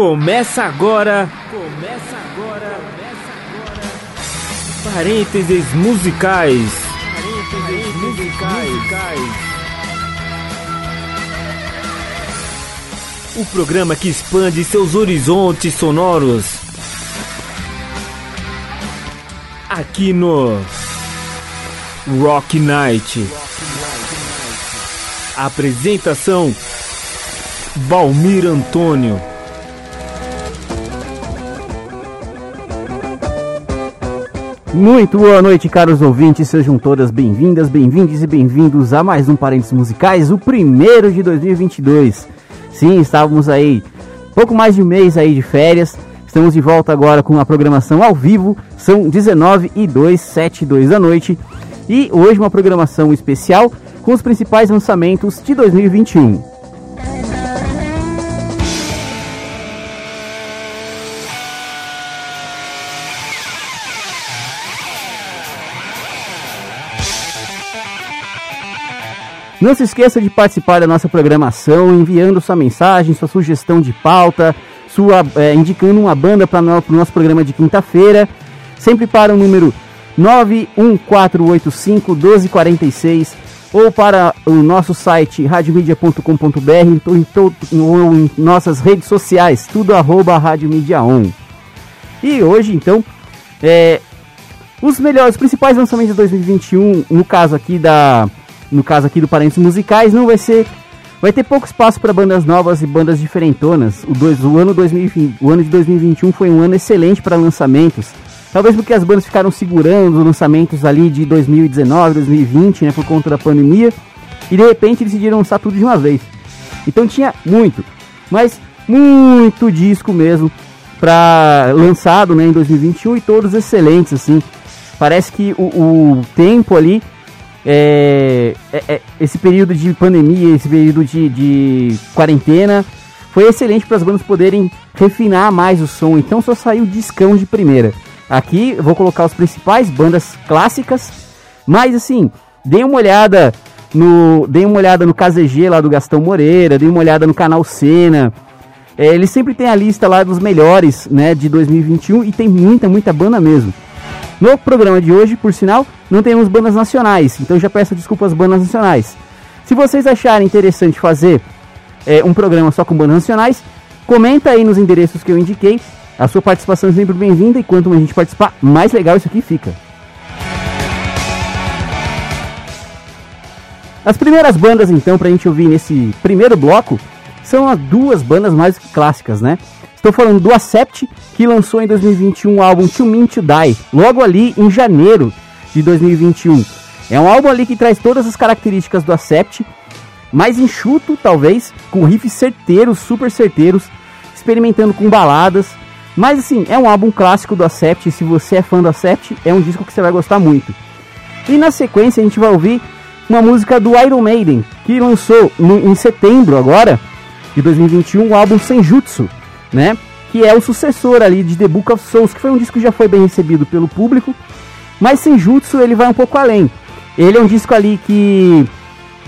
Começa agora. Começa agora. Começa agora. Parênteses musicais. Parênteses musicais. O programa que expande seus horizontes sonoros. Aqui no Rock Night. Apresentação Valmir Antônio. Muito boa noite, caros ouvintes. Sejam todas bem-vindas, bem-vindos e bem-vindos a mais um Parênteses Musicais, o primeiro de 2022. Sim, estávamos aí pouco mais de um mês aí de férias. Estamos de volta agora com a programação ao vivo. São 19 e 2, 7 e 2 da noite. E hoje uma programação especial com os principais lançamentos de 2021. Não se esqueça de participar da nossa programação, enviando sua mensagem, sua sugestão de pauta, sua é, indicando uma banda para o nosso programa de quinta-feira, sempre para o número 91485 1246 ou para o nosso site radiomedia.com.br ou em nossas redes sociais, tudo arroba Rádio Media On. E hoje, então, é, os melhores, os principais lançamentos de 2021, no caso aqui da no caso aqui do Parênteses Musicais, não vai ser. Vai ter pouco espaço para bandas novas e bandas diferentonas. O, dois, o, ano 2020, o ano de 2021 foi um ano excelente para lançamentos. Talvez porque as bandas ficaram segurando os lançamentos ali de 2019, 2020, né, por conta da pandemia. E de repente decidiram lançar tudo de uma vez. Então tinha muito, mas muito disco mesmo para lançado né, em 2021 e todos excelentes assim. Parece que o, o tempo ali é, é, é, esse período de pandemia, esse período de, de quarentena, foi excelente para as bandas poderem refinar mais o som. Então só saiu discão de primeira. Aqui eu vou colocar os principais bandas clássicas, mas assim, dê uma olhada no, dê uma olhada no KZG lá do Gastão Moreira, dê uma olhada no canal Cena. É, ele sempre tem a lista lá dos melhores, né, de 2021 e tem muita, muita banda mesmo. No programa de hoje, por sinal, não temos bandas nacionais, então já peço desculpas às bandas nacionais. Se vocês acharem interessante fazer é, um programa só com bandas nacionais, comenta aí nos endereços que eu indiquei. A sua participação é sempre bem-vinda e quanto mais gente participar, mais legal isso aqui fica. As primeiras bandas, então, para a gente ouvir nesse primeiro bloco, são as duas bandas mais clássicas, né? Estou falando do Acept, que lançou em 2021 o álbum To Mean To Die, logo ali em janeiro de 2021. É um álbum ali que traz todas as características do Acept, mais enxuto talvez, com riffs certeiros, super certeiros, experimentando com baladas. Mas assim, é um álbum clássico do Acept, se você é fã do Acept, é um disco que você vai gostar muito. E na sequência a gente vai ouvir uma música do Iron Maiden, que lançou no, em setembro agora, de 2021, o álbum Senjutsu, né? Que é o sucessor ali de The Book of Souls, que foi um disco que já foi bem recebido pelo público, mas Senjutsu ele vai um pouco além. Ele é um disco ali que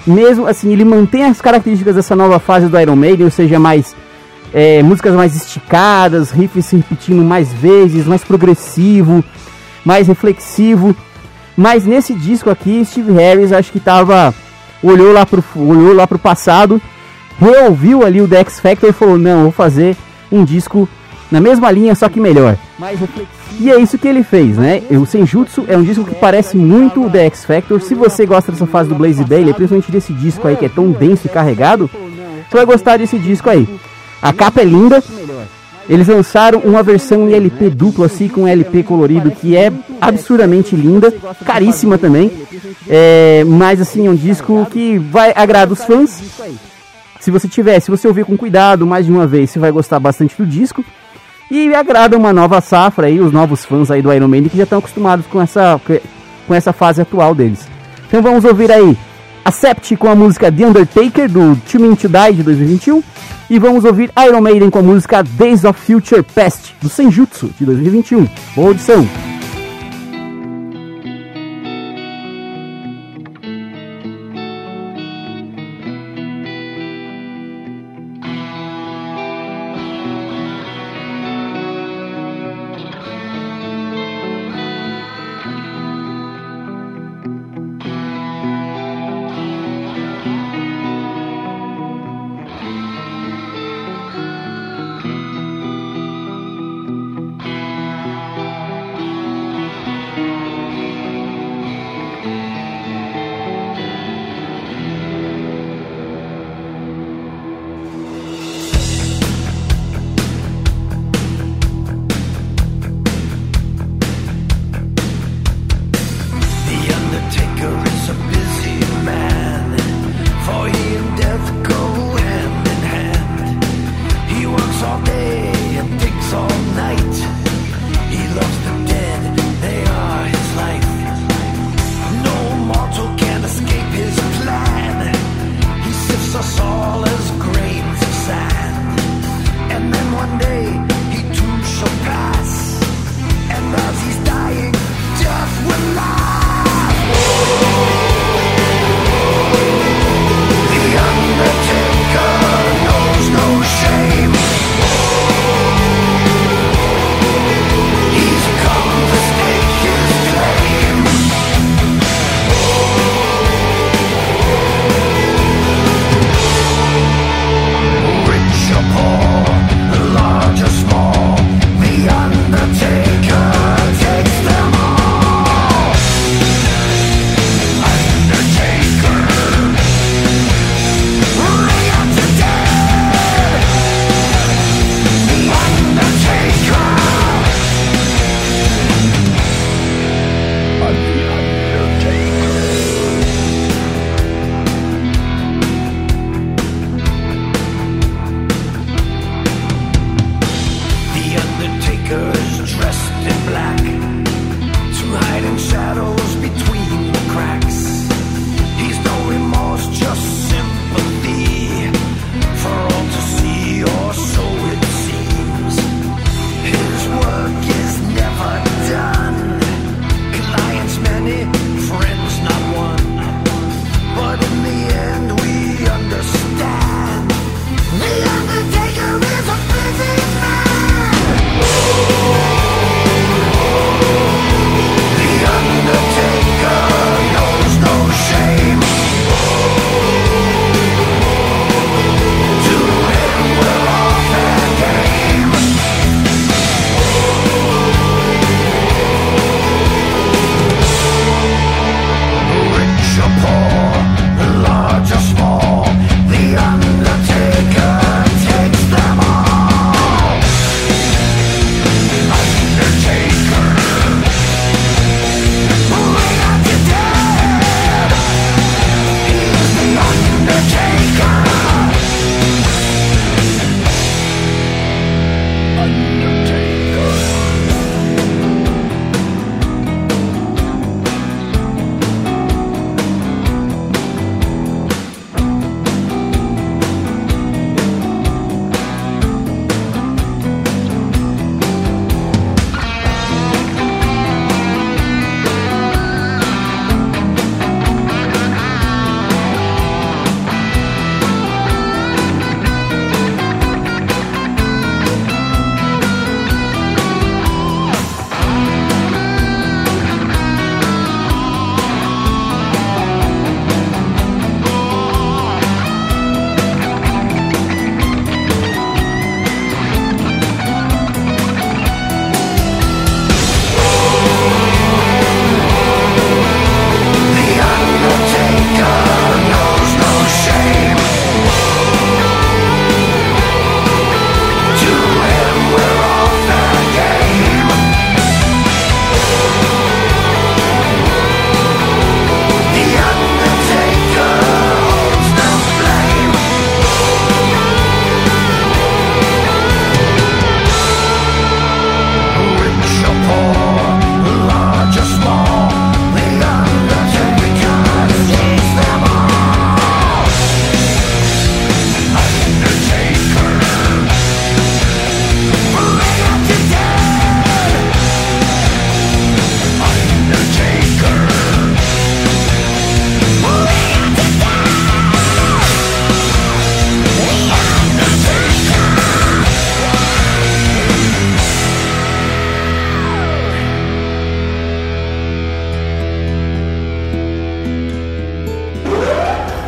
mesmo assim, ele mantém as características dessa nova fase do Iron Maiden, ou seja, mais é, músicas mais esticadas, riffs se repetindo mais vezes, mais progressivo, mais reflexivo. Mas nesse disco aqui, Steve Harris acho que tava olhou lá pro olhou lá pro passado, reouviu ali o The X Factor e falou: "Não, vou fazer um disco na mesma linha, só que melhor. E é isso que ele fez, né? O Senjutsu é um disco que parece muito o The X Factor. Se você gosta dessa fase do Blaze Bailey, principalmente desse disco aí que é tão denso e carregado, você vai gostar desse disco aí. A capa é linda. Eles lançaram uma versão em LP duplo, assim, com LP colorido, que é absurdamente linda, caríssima também. É, mas assim, é um disco que vai agradar os fãs se você tiver, se você ouvir com cuidado mais de uma vez, você vai gostar bastante do disco. E agrada uma nova safra aí, os novos fãs aí do Iron Maiden que já estão acostumados com essa, com essa fase atual deles. Então vamos ouvir aí Accept com a música The Undertaker do To Mean To Die de 2021 e vamos ouvir Iron Maiden com a música Days of Future Past do Senjutsu de 2021. Boa audição!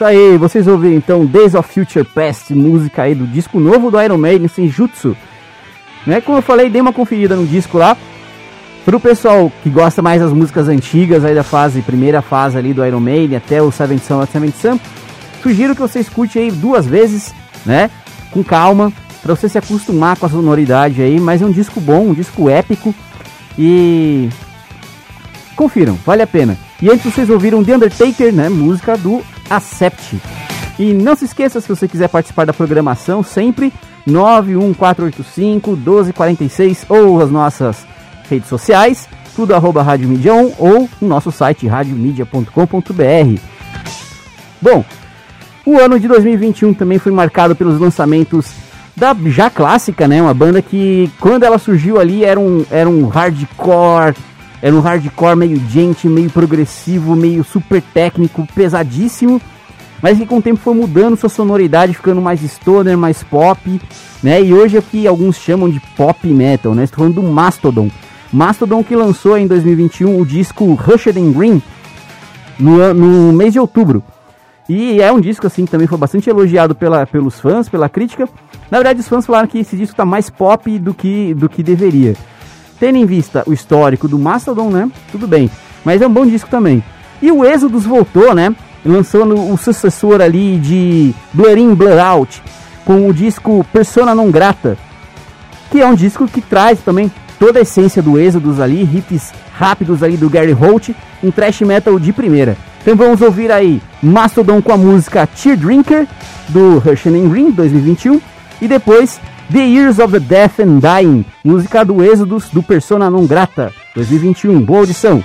Isso aí, vocês ouviram então Days of Future Past, música aí do disco novo do Iron Maiden, Senjutsu. Né? Como eu falei, dei uma conferida no disco lá. Pro pessoal que gosta mais das músicas antigas aí da fase, primeira fase ali do Iron Maiden até o Seventh Sun, Seventh Sun, sugiro que você escute aí duas vezes, né? Com calma, para você se acostumar com a sonoridade aí, mas é um disco bom, um disco épico e confiram, vale a pena. E antes vocês ouviram The Undertaker, né? Música do Acept. E não se esqueça, se você quiser participar da programação, sempre 91485 1246 ou as nossas redes sociais, tudo arroba Rádio Mídia 1 ou no nosso site radiomedia.com.br. Bom, o ano de 2021 também foi marcado pelos lançamentos da já clássica, né? Uma banda que quando ela surgiu ali era um, era um hardcore, era um hardcore meio gente, meio progressivo, meio super técnico, pesadíssimo, mas que com o tempo foi mudando sua sonoridade, ficando mais stoner, mais pop, né? E hoje é o que alguns chamam de pop metal, né? Estou falando do Mastodon. Mastodon que lançou em 2021 o disco Rushed in Green no, no mês de outubro. E é um disco assim que também foi bastante elogiado pela, pelos fãs, pela crítica. Na verdade, os fãs falaram que esse disco tá mais pop do que, do que deveria. Tendo em vista o histórico do Mastodon, né? Tudo bem. Mas é um bom disco também. E o Exodus voltou, né? Lançando o sucessor ali de Blur In, Blur Out, com o disco Persona Non Grata, que é um disco que traz também toda a essência do Exodus ali, hits rápidos ali do Gary Holt, um thrash metal de primeira. Então vamos ouvir aí Mastodon com a música Tear Drinker do Russian Green 2021 e depois The Years of the Death and Dying, música do Êxodos do Persona Non Grata 2021. Boa audição!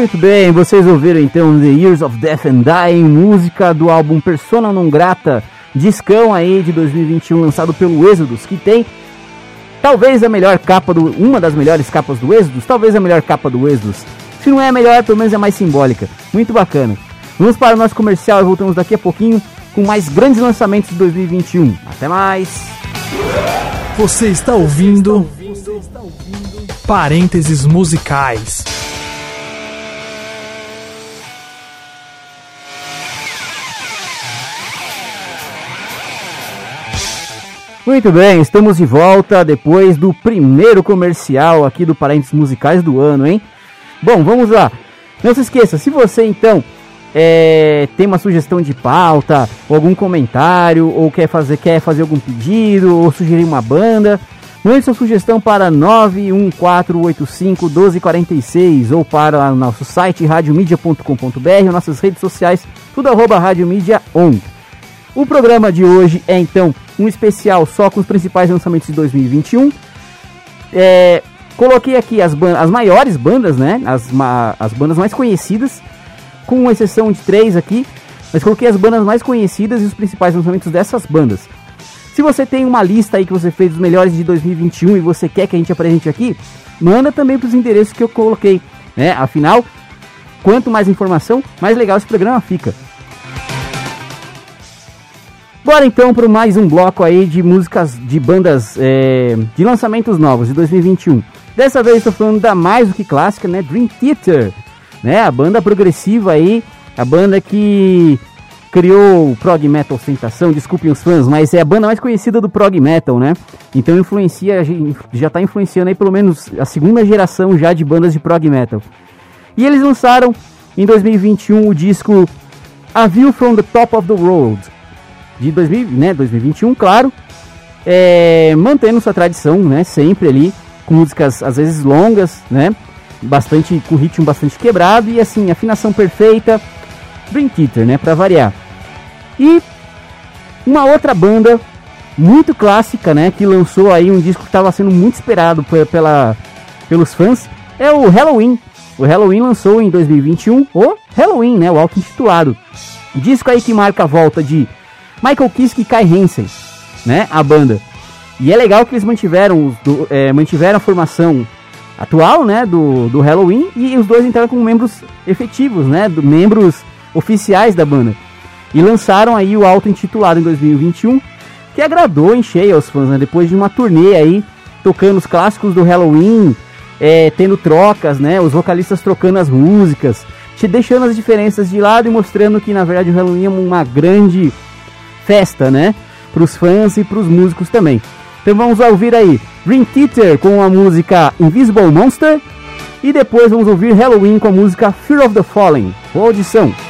Muito bem, vocês ouviram então The Years of Death and Dying, música do álbum Persona Non Grata, discão aí de 2021 lançado pelo Exodus, que tem talvez a melhor capa do uma das melhores capas do Exodus, talvez a melhor capa do Exodus. Se não é a melhor, pelo menos é mais simbólica. Muito bacana. Vamos para o nosso comercial e voltamos daqui a pouquinho com mais grandes lançamentos de 2021. Até mais. Você está ouvindo Parênteses musicais. Muito bem, estamos de volta depois do primeiro comercial aqui do Parênteses Musicais do ano, hein? Bom, vamos lá. Não se esqueça, se você então é, tem uma sugestão de pauta, ou algum comentário, ou quer fazer, quer fazer algum pedido, ou sugerir uma banda, mande sua sugestão para 914851246 ou para o nosso site radiomedia.com.br, nossas redes sociais, tudo arroba On. O programa de hoje é então um especial só com os principais lançamentos de 2021. É, coloquei aqui as, as maiores bandas, né? As, as bandas mais conhecidas, com exceção de três aqui. Mas coloquei as bandas mais conhecidas e os principais lançamentos dessas bandas. Se você tem uma lista aí que você fez dos melhores de 2021 e você quer que a gente apresente aqui, manda também para os endereços que eu coloquei, né? Afinal, quanto mais informação, mais legal esse programa fica. Bora então para mais um bloco aí de músicas de bandas é, de lançamentos novos de 2021. Dessa vez estou falando da mais do que clássica, né? Dream Theater, né? A banda progressiva aí, a banda que criou o prog metal Sentação, desculpem os fãs, mas é a banda mais conhecida do prog metal, né? Então influencia, já está influenciando aí pelo menos a segunda geração já de bandas de prog metal. E eles lançaram em 2021 o disco A View from the Top of the World, de 2000, né, 2021, claro, é, mantendo sua tradição, né, sempre ali, com músicas às vezes longas, né, bastante, com ritmo bastante quebrado e assim, afinação perfeita, Dream Theater, né, para variar. E uma outra banda muito clássica, né, que lançou aí um disco que estava sendo muito esperado pela, pelos fãs, é o Halloween. O Halloween lançou em 2021 o Halloween, né, o auto-intitulado. Disco aí que marca a volta de Michael Kiske e Kai Hansen, né? A banda. E é legal que eles mantiveram, do, é, mantiveram a formação atual, né? Do, do Halloween e os dois entraram como membros efetivos, né? Do, membros oficiais da banda. E lançaram aí o álbum intitulado em 2021, que agradou em cheio aos fãs, né? Depois de uma turnê aí, tocando os clássicos do Halloween, é, tendo trocas, né? Os vocalistas trocando as músicas, te deixando as diferenças de lado e mostrando que na verdade o Halloween é uma grande festa, né? Para os fãs e para os músicos também. Então vamos ouvir aí Dream Theater com a música Invisible Monster e depois vamos ouvir Halloween com a música Fear of the Fallen. Boa audição!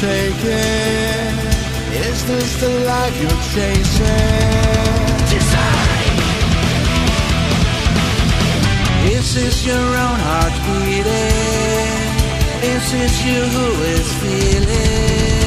taking? Is this the life you're chasing? Design. Is this your own heart beating? Is this you who is feeling?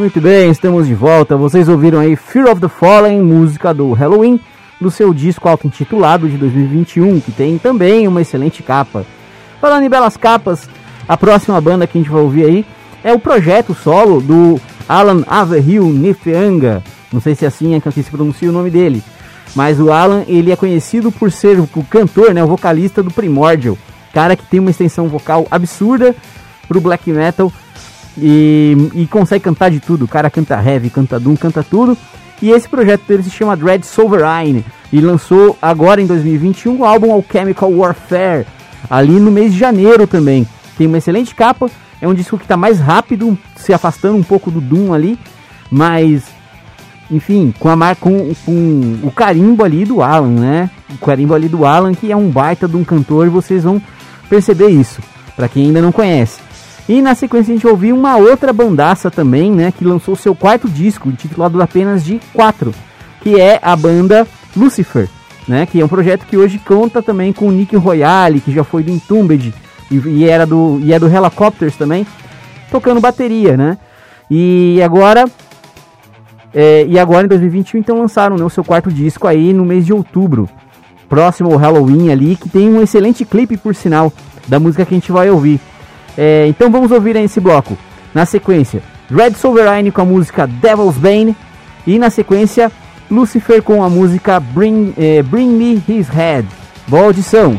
Muito bem, estamos de volta. Vocês ouviram aí Fear of the Fallen, música do Halloween, do seu disco auto-intitulado de 2021, que tem também uma excelente capa. Falando em belas capas, a próxima banda que a gente vai ouvir aí é o projeto solo do Alan Averhill Nifeanga. Não sei se é assim é que se pronuncia o nome dele. Mas o Alan, ele é conhecido por ser o cantor, né, o vocalista do Primordial. Cara que tem uma extensão vocal absurda pro black metal e, e consegue cantar de tudo. O cara canta heavy, canta doom, canta tudo. E esse projeto dele se chama Dread Sovereign e lançou agora em 2021 o álbum Alchemical Warfare, ali no mês de janeiro também. Tem uma excelente capa, é um disco que está mais rápido, se afastando um pouco do Doom ali, mas enfim, com, a mar, com, com o carimbo ali do Alan, né? O carimbo ali do Alan, que é um baita de um cantor, vocês vão perceber isso, para quem ainda não conhece. E na sequência a gente ouviu uma outra bandaça também, né? Que lançou seu quarto disco, intitulado apenas de 4, que é a banda Lucifer, né? Que é um projeto que hoje conta também com o Nick Royale, que já foi do Entombed e, e, era do, e é do Helicopters também, tocando bateria, né? E agora é, e agora em 2021 então lançaram né, o seu quarto disco aí no mês de outubro, próximo ao Halloween ali, que tem um excelente clipe por sinal da música que a gente vai ouvir. É, então vamos ouvir aí esse bloco. Na sequência, Red Sovereign com a música Devil's Bane e na sequência Lucifer com a música Bring, é, Bring Me His Head. Boa audição!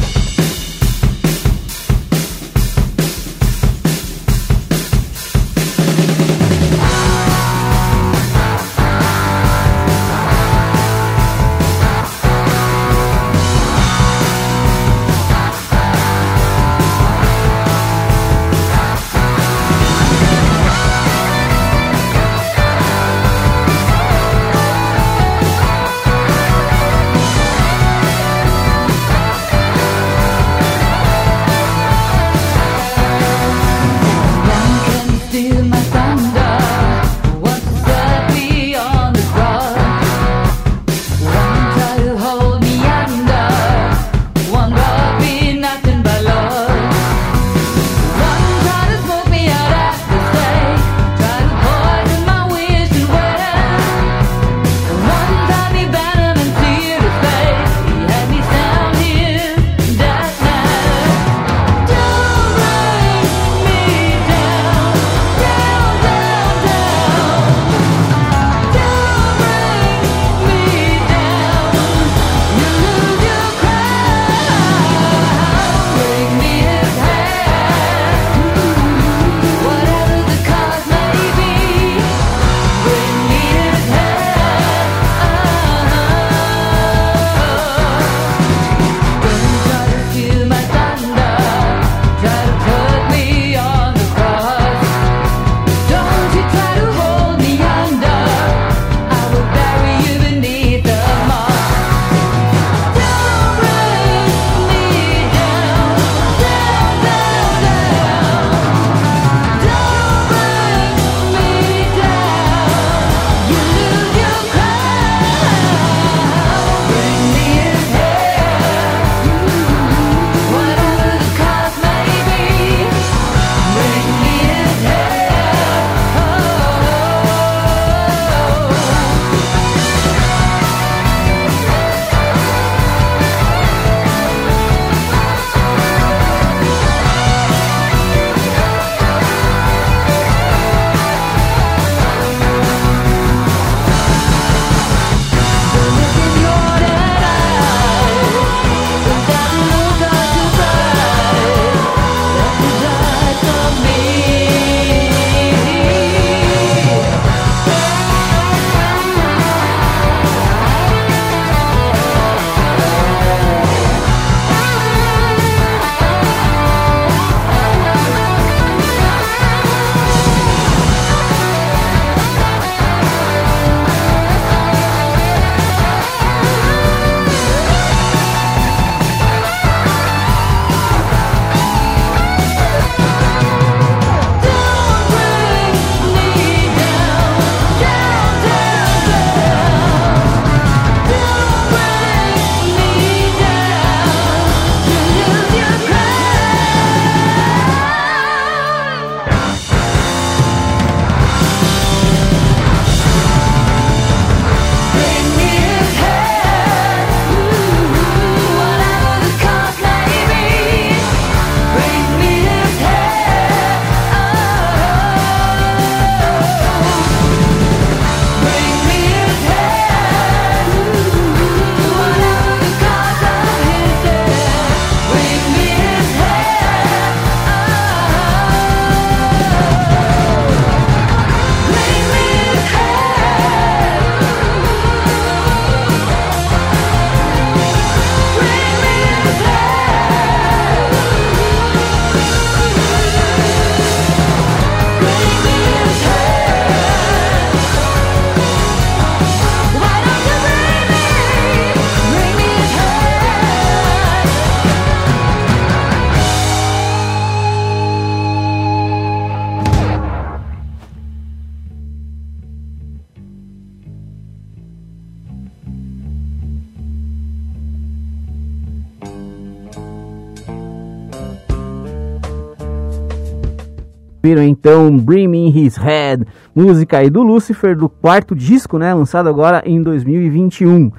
Viram então Me His Head, música aí do Lucifer, do quarto disco, né, lançado agora em 2021.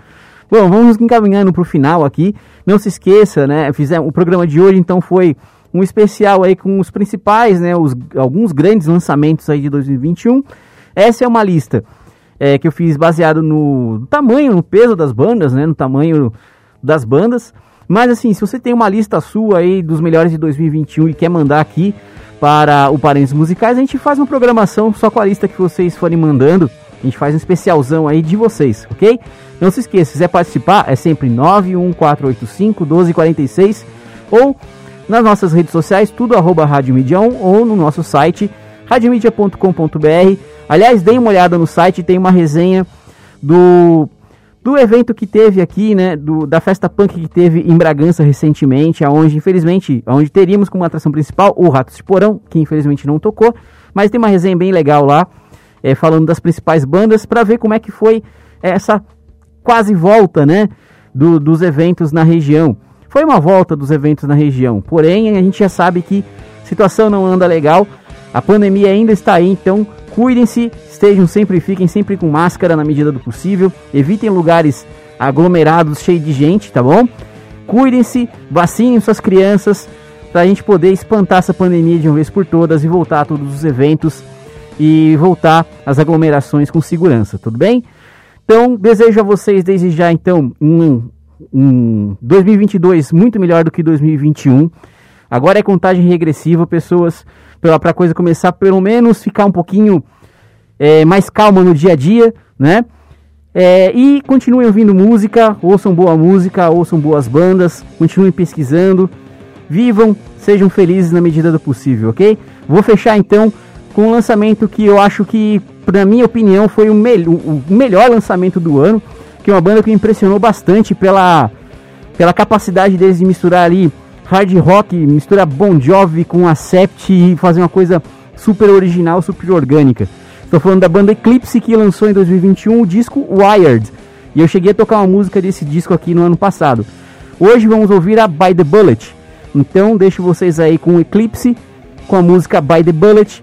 Bom, vamos encaminhando para o final aqui. Não se esqueça, né, fizemos, o programa de hoje então foi um especial aí com os principais, né, os, alguns grandes lançamentos aí de 2021. Essa é uma lista é, que eu fiz baseado no tamanho, no peso das bandas, né? No tamanho das bandas. Mas assim, se você tem uma lista sua aí dos melhores de 2021 e quer mandar aqui para o Parentes Musicais, a gente faz uma programação só com a lista que vocês forem mandando. A gente faz um especialzão aí de vocês, ok? Não se esqueça, se quiser participar, é sempre 91485 1246 ou nas nossas redes sociais, tudo arroba Rádio Mídia 1 ou no nosso site radiomedia.com.br. Aliás, dê uma olhada no site, tem uma resenha do do evento que teve aqui, né, do, da festa punk que teve em Bragança recentemente, aonde infelizmente, onde teríamos como atração principal o Ratos de Porão, que infelizmente não tocou, mas tem uma resenha bem legal lá, é, falando das principais bandas para ver como é que foi essa quase volta, né, do, dos eventos na região. Foi uma volta dos eventos na região, porém a gente já sabe que a situação não anda legal, a pandemia ainda está aí, então cuidem-se, estejam sempre, fiquem sempre com máscara na medida do possível, evitem lugares aglomerados cheios de gente, tá bom? Cuidem-se, vacinem suas crianças para a gente poder espantar essa pandemia de uma vez por todas e voltar a todos os eventos e voltar às aglomerações com segurança, tudo bem? Então, desejo a vocês desde já então um, um 2022 muito melhor do que 2021. Agora é contagem regressiva, pessoas para a coisa começar pelo menos ficar um pouquinho é, mais calma no dia a dia, né? É, e continuem ouvindo música, ouçam boa música, ouçam boas bandas, continuem pesquisando, vivam, sejam felizes na medida do possível, ok? Vou fechar então com um lançamento que eu acho que, na minha opinião, foi o, me o melhor lançamento do ano, que é uma banda que me impressionou bastante pela, pela capacidade deles de misturar ali hard rock, mistura Bon Jovi com Acept e fazer uma coisa super original, super orgânica. Estou falando da banda Eclipse que lançou em 2021 o disco Wired. E eu cheguei a tocar uma música desse disco aqui no ano passado. Hoje vamos ouvir a By the Bullet. Então deixo vocês aí com Eclipse, com a música By the Bullet.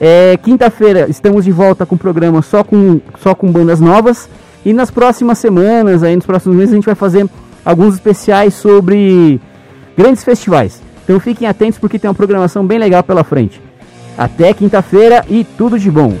É, Quinta-feira estamos de volta com o programa só com, só com bandas novas. E nas próximas semanas, aí nos próximos meses, a gente vai fazer alguns especiais sobre grandes festivais. Então fiquem atentos porque tem uma programação bem legal pela frente. Até quinta-feira e tudo de bom!